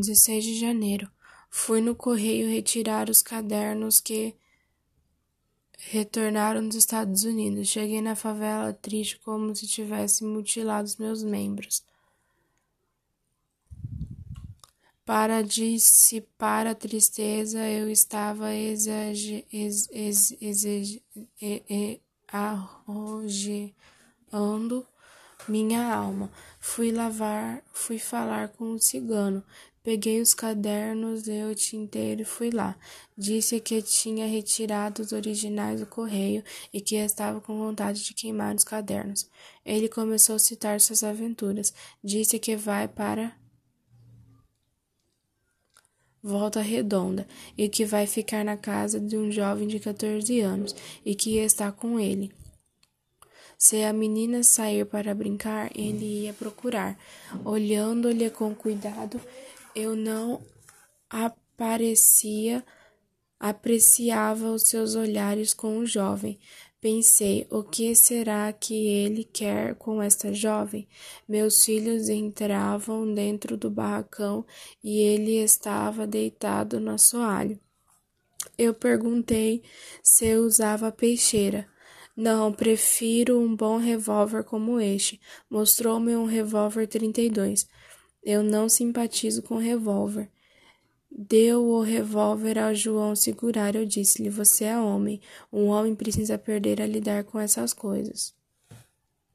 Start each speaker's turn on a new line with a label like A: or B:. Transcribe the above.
A: 16 de janeiro. Fui no correio retirar os cadernos que retornaram dos Estados Unidos. Cheguei na favela triste como se tivesse mutilado os meus membros. Para dissipar a tristeza, eu estava arrojeando minha alma. Fui lavar, fui falar com o cigano. Peguei os cadernos e o tinteiro e fui lá. Disse que tinha retirado os originais do correio e que estava com vontade de queimar os cadernos. Ele começou a citar suas aventuras. Disse que vai para Volta Redonda e que vai ficar na casa de um jovem de 14 anos e que está com ele. Se a menina sair para brincar, ele ia procurar. Olhando-lhe com cuidado, eu não aparecia, apreciava os seus olhares com o jovem. Pensei, o que será que ele quer com esta jovem? Meus filhos entravam dentro do barracão e ele estava deitado no assoalho. Eu perguntei se usava peixeira. Não, prefiro um bom revólver como este. Mostrou-me um revólver 32. Eu não simpatizo com revólver. Deu o revólver ao João segurar. Eu disse-lhe: Você é homem. Um homem precisa aprender a lidar com essas coisas.